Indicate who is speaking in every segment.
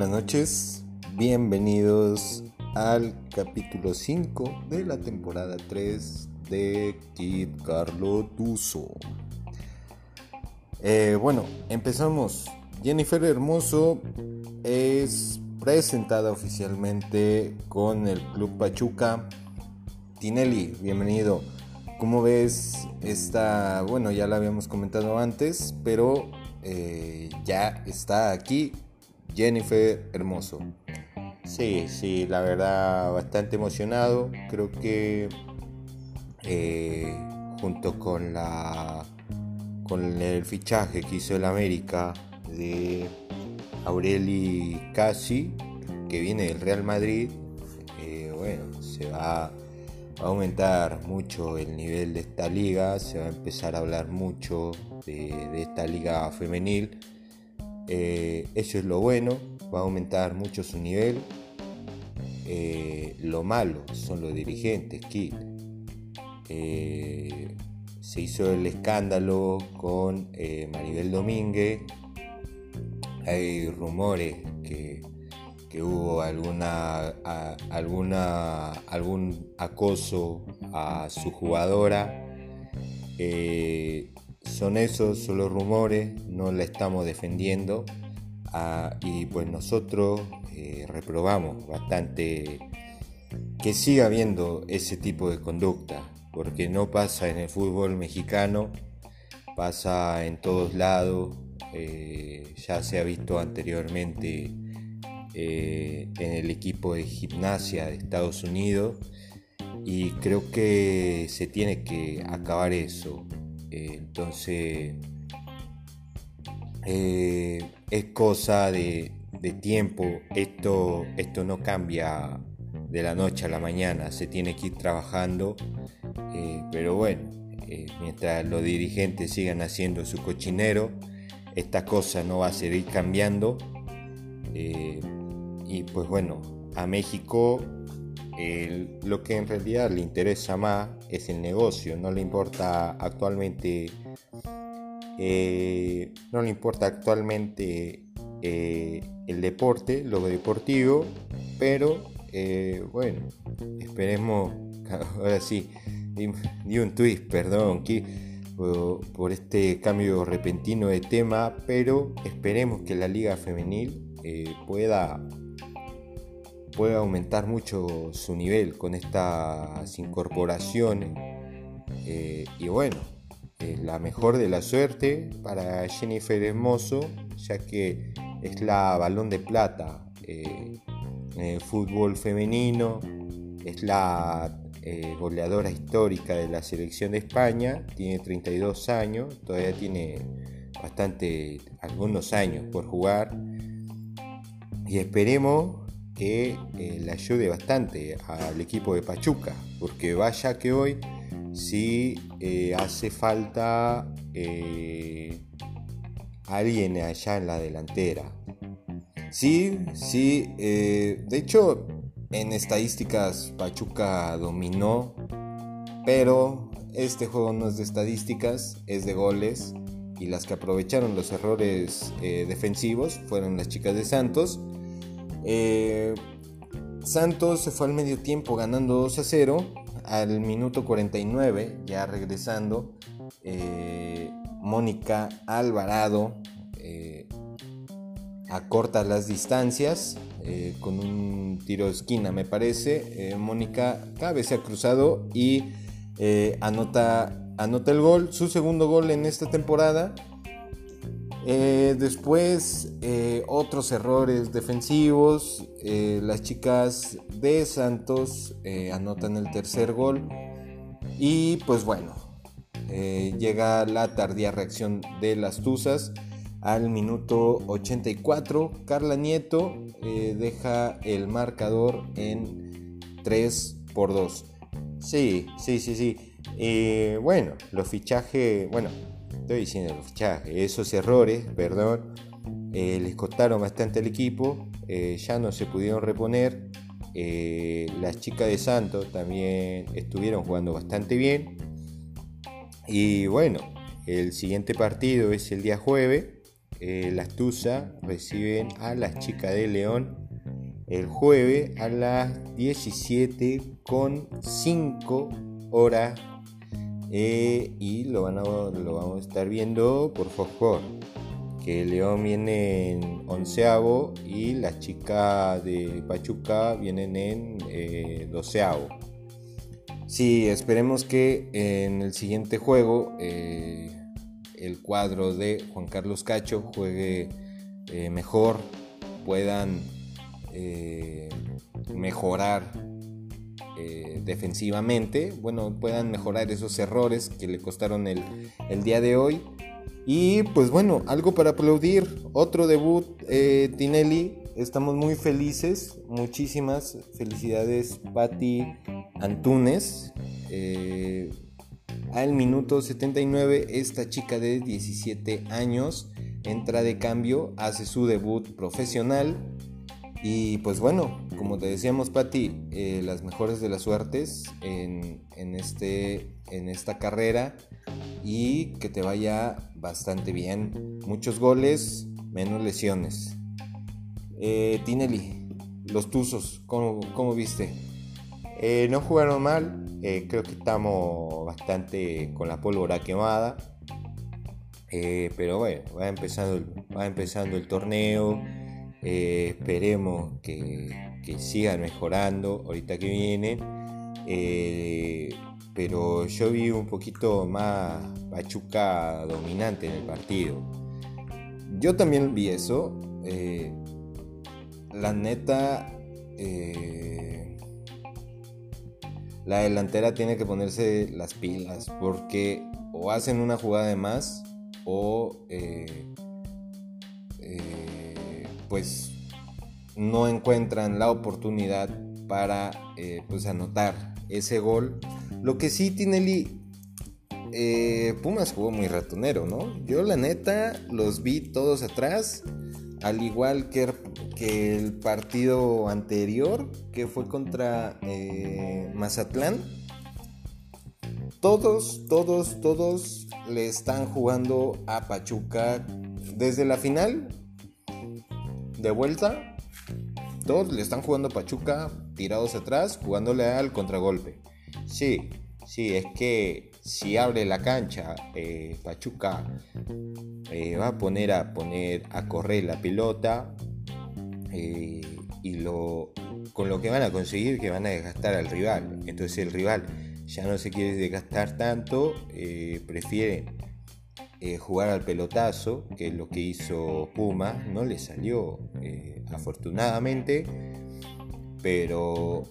Speaker 1: buenas noches. Bienvenidos al capítulo 5 de la temporada 3 de Kid Carlo Tuso. Eh, bueno, empezamos. Jennifer Hermoso es presentada oficialmente con el Club Pachuca. Tinelli, bienvenido. ¿Cómo ves esta? Bueno, ya la habíamos comentado antes, pero eh, ya está aquí Jennifer Hermoso. Sí, sí, la verdad bastante emocionado. Creo que eh, junto con la con el fichaje que hizo el América de Aureli Casi, que viene del Real Madrid, eh, bueno, se va a aumentar mucho el nivel de esta liga, se va a empezar a hablar mucho de, esta liga femenil. Eh, eso es lo bueno, va a aumentar mucho su nivel. Eh, lo malo son los dirigentes, que eh, se hizo el escándalo con Maribel Domínguez. Hay rumores que, hubo alguna, alguna, algún acoso a su jugadora son esos, son los rumores, no la estamos defendiendo ah, y pues nosotros eh, reprobamos bastante que siga habiendo ese tipo de conducta, porque no pasa en el fútbol mexicano, pasa en todos lados, eh, ya se ha visto anteriormente eh, en el equipo de gimnasia de Estados Unidos y creo que se tiene que acabar eso. Eh, entonces, eh, es cosa de, tiempo. Esto, esto no cambia de la noche a la mañana. Se tiene que ir trabajando. Eh, pero bueno, mientras los dirigentes sigan haciendo su cochinero, esta cosa no va a seguir cambiando. y pues bueno, a México lo que en realidad le interesa más es el negocio, no le importa actualmente, eh, no le importa actualmente eh, el deporte, lo deportivo, pero eh, bueno, esperemos, ahora sí, di, un twist, perdón, por este cambio repentino de tema, pero esperemos que la liga femenil pueda puede aumentar mucho su nivel con estas incorporaciones. Eh, y bueno, la mejor de la suerte para Jennifer Hermoso, ya que es la balón de plata eh, en el fútbol femenino, es la eh, goleadora histórica de la selección de España, tiene 32 años, todavía tiene bastante, algunos años por jugar. Y esperemos que eh, le ayude bastante al equipo de Pachuca, porque vaya que hoy sí eh, hace falta eh, alguien allá en la delantera. Sí, sí, de hecho en estadísticas Pachuca dominó, pero este juego no es de estadísticas, es de goles y las que aprovecharon los errores defensivos fueron las chicas de Santos eh, Santos se fue al medio tiempo ganando 2 a 0. Al minuto 49, ya regresando, eh, Mónica Alvarado eh, acorta las distancias con un tiro de esquina, me parece. Mónica cabeza cruzado y anota, anota el gol, su segundo gol en esta temporada. Eh, después, eh, otros errores defensivos. Eh, las chicas de Santos anotan el tercer gol. Y pues bueno, llega la tardía reacción de las Tuzas. Al minuto 84, Carla Nieto deja el marcador en 3 por 2. Sí, sí, sí, sí. bueno, los fichajes, bueno, estoy diciendo esos errores, perdón, eh, les costaron bastante al equipo, eh, ya no se pudieron reponer. Eh, las chicas de Santos también estuvieron jugando bastante bien. Y bueno, el siguiente partido es el día jueves, las Tusa reciben a las chicas de León el jueves a las 17 con 5 horas eh, y lo, van lo vamos a estar viendo por favor que León viene en onceavo y las chicas de Pachuca vienen en eh, doceavo. Sí, esperemos que en el siguiente juego eh, el cuadro de Juan Carlos Cacho juegue eh, mejor, puedan mejorar defensivamente, bueno, puedan mejorar esos errores que le costaron el, el día de hoy y pues bueno, algo para aplaudir. Otro debut, eh, Tinelli. Estamos muy felices. Muchísimas felicidades, Patti Antunes. Eh, al minuto 79, esta chica de 17 años entra de cambio, hace su debut profesional. Y pues bueno, como te decíamos, Patti, eh, las mejores de las suertes en, en, este, en esta carrera y que te vaya bastante bien. Muchos goles, menos lesiones. Eh, Tinelli, los Tuzos, ¿cómo, viste? Eh, no jugaron mal, eh, creo que estamos bastante con la pólvora quemada. Pero bueno, va empezando va empezando el torneo. Esperemos que, que, sigan mejorando ahorita que viene pero yo vi un poquito más Pachuca dominante en el partido. Yo también vi eso. Eh, la neta, eh, la delantera tiene que ponerse las pilas porque o hacen una jugada de más o eh, pues no encuentran la oportunidad para pues anotar ese gol lo que sí, Tinelli, eh, Pumas jugó muy ratonero, ¿no? Yo la neta los vi todos atrás, al igual que, que el partido anterior, que fue contra eh, Mazatlán. Todos, todos, todos le están jugando a Pachuca desde la final de vuelta. Todos le están jugando a Pachuca tirados atrás, jugándole al contragolpe. Sí, sí, es que si abre la cancha, eh, Pachuca eh, va a poner a poner a correr la pelota eh, y lo con lo que van a conseguir que van a desgastar al rival. Entonces el rival ya no se quiere desgastar tanto, prefiere jugar al pelotazo, que es lo que hizo Puma, no le salió afortunadamente, pero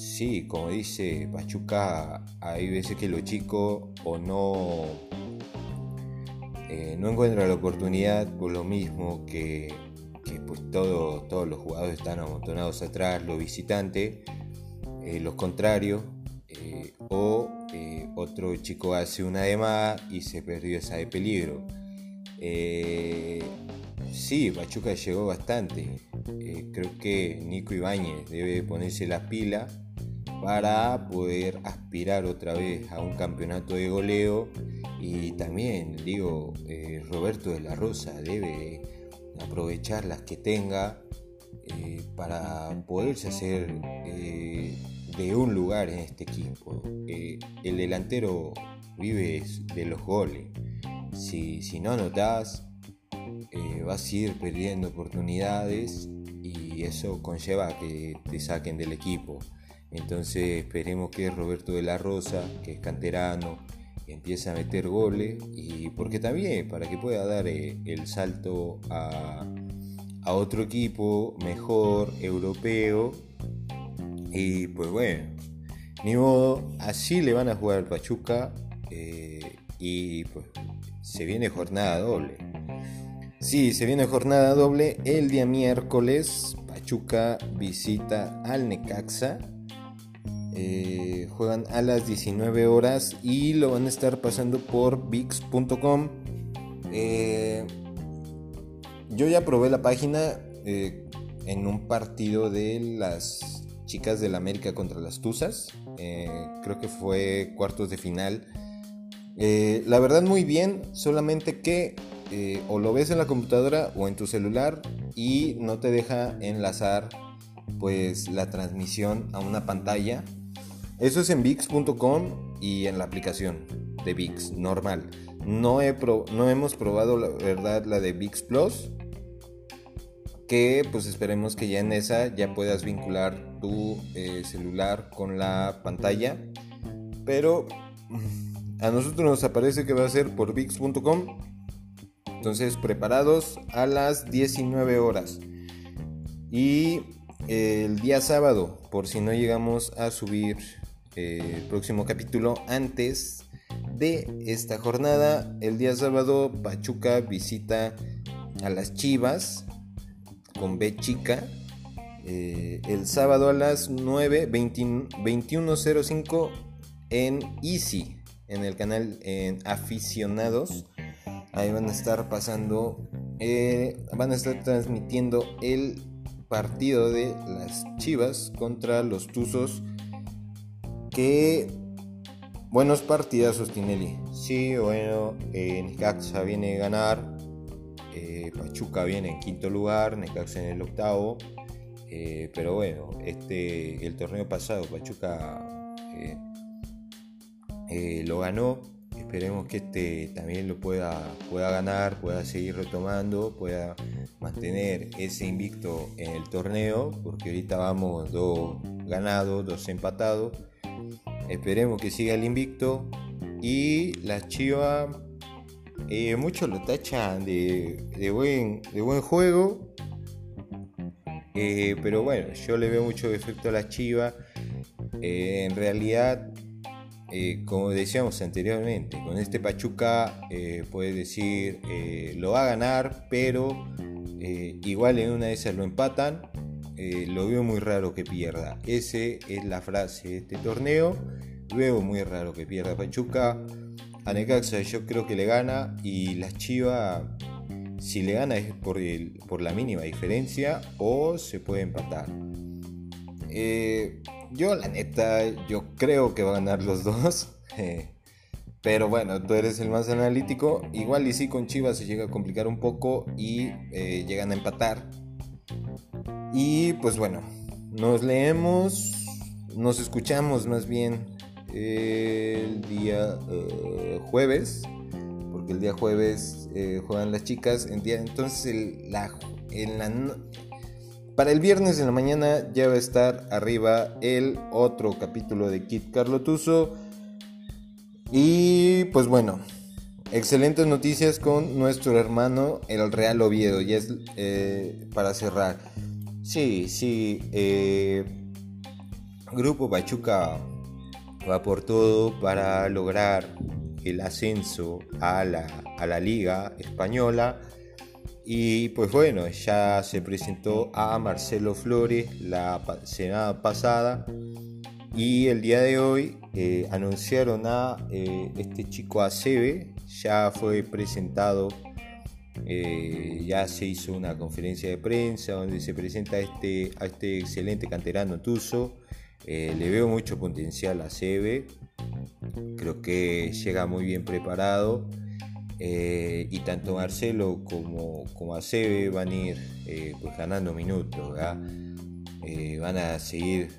Speaker 1: Sí, como dice Pachuca, hay veces que los chicos o no, eh, no encuentran la oportunidad por lo mismo que, pues todos los jugadores están amontonados atrás, los visitantes, eh, los contrarios, eh, o otro chico hace una de más y se perdió esa de peligro. sí, Pachuca llegó bastante. creo que Nico Ibáñez debe ponerse las pilas para poder aspirar otra vez a un campeonato de goleo y también digo eh, Roberto de la Rosa debe aprovechar las que tenga eh, para poderse hacer eh, de un lugar en este equipo el delantero vive de los goles si, si no anotas vas a ir perdiendo oportunidades y eso conlleva que te saquen del equipo entonces esperemos que Roberto de la Rosa, que es canterano, empiece a meter goles y porque también para que pueda dar eh, el salto a, otro equipo mejor, europeo. Y pues bueno, ni modo, así le van a jugar al Pachuca eh, y pues se viene jornada doble. Sí, se viene jornada doble el día miércoles. Pachuca visita al Necaxa eh, juegan a las 19 horas y lo van a estar pasando por VIX.com. Eh, yo ya probé la página en un partido de las chicas del América contra las Tuzas. creo que fue cuartos de final. la verdad muy bien, solamente que eh, o lo ves en la computadora o en tu celular y no te deja enlazar pues la transmisión a una pantalla. Eso es en VIX.com y en la aplicación de VIX normal. No, he no hemos probado la verdad la de VIX Plus. Que pues esperemos que ya en esa ya puedas vincular tu eh, celular con la pantalla. Pero a nosotros nos aparece que va a ser por VIX.com. Entonces preparados a las 19 horas. Y el día sábado, por si no llegamos a subir eh, el próximo capítulo antes de esta jornada, el día sábado Pachuca visita a las Chivas con B chica. Eh, el sábado a las 9, 21.05 en Easy, en el canal en Aficionados. Ahí van a estar pasando, eh, van a estar transmitiendo el partido de las Chivas contra los Tuzos. Que buenos partidazos, Tinelli. Sí, bueno, eh, Necaxa viene a ganar. Eh, Pachuca viene en quinto lugar, Necaxa en el octavo. Eh, pero bueno, este, el torneo pasado Pachuca lo ganó Esperemos que este también lo pueda, pueda ganar, pueda seguir retomando, pueda mantener ese invicto en el torneo, porque ahorita vamos dos ganados, dos empatados. Esperemos que siga el invicto. Y la Chiva, eh, muchos lo tachan de, buen, de buen juego. Eh, pero bueno, yo le veo mucho efecto a la Chiva. Eh, en realidad como decíamos anteriormente, con este Pachuca puede decir lo va a ganar, pero igual en una de esas lo empatan. lo veo muy raro que pierda. Esa es la frase de este torneo. Veo muy raro que pierda Pachuca. A Necaxa yo creo que le gana y la Chivas si le gana es por, por la mínima diferencia o se puede empatar. Yo, la neta, yo creo que va a ganar los dos. Eh, pero bueno, tú eres el más analítico. Igual y sí con Chivas se llega a complicar un poco y eh, llegan a empatar. Y pues bueno, nos leemos, nos escuchamos más bien el día eh, jueves. Porque el día jueves juegan las chicas. Entonces el, la, en la para el viernes en la mañana ya va a estar arriba el otro capítulo de Kit Carlotuso. Y pues bueno, excelentes noticias con nuestro hermano el Real Oviedo. Ya es eh, para cerrar. Sí, sí. Eh, Grupo Pachuca va por todo para lograr el ascenso a la, a la Liga Española. Y pues bueno, ya se presentó a Marcelo Flores la semana pasada. Y el día de hoy eh, anunciaron a eh, este chico Acebe, ya fue presentado, eh, ya se hizo una conferencia de prensa donde se presenta a este, a este excelente canterano Tuzo. le veo mucho potencial a Acebe, creo que llega muy bien preparado. Eh, y tanto Marcelo como, como Acebe van a ir eh, pues ganando minutos, eh, van a seguir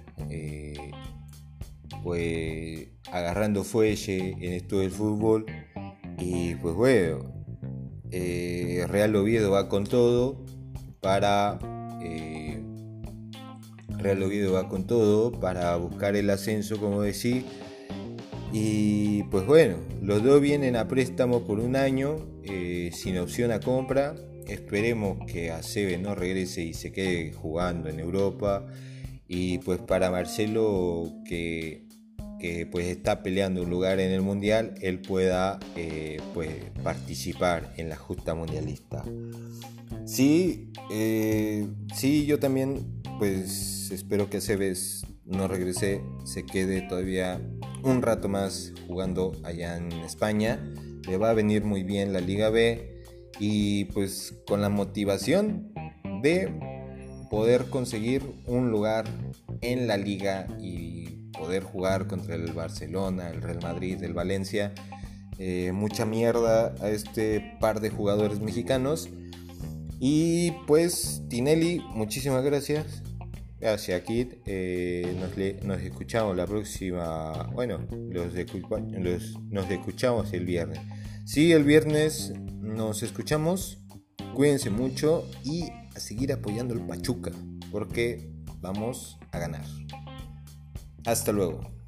Speaker 1: pues agarrando fuelle en esto del fútbol y pues bueno, Real Oviedo va con todo para Real Oviedo va con todo para buscar el ascenso como decía y pues bueno, los dos vienen a préstamo por un año eh, sin opción a compra. Esperemos que Acebe no regrese y se quede jugando en Europa. Y pues para Marcelo que, pues está peleando un lugar en el mundial, él pueda eh, pues participar en la justa mundialista. Sí, eh, sí, yo también pues espero que Aceves no regrese, se quede todavía un rato más jugando allá en España. Le va a venir muy bien la Liga B y pues con la motivación de poder conseguir un lugar en la liga y poder jugar contra el Barcelona, el Real Madrid, el Valencia. eh, mucha mierda a este par de jugadores mexicanos. Y pues, Tinelli, muchísimas gracias. Gracias, Kit. Eh, nos, escuchamos la próxima. Bueno, los, nos escuchamos el viernes. Sí, el viernes nos escuchamos. Cuídense mucho y a seguir apoyando el Pachuca. Porque vamos a ganar. Hasta luego.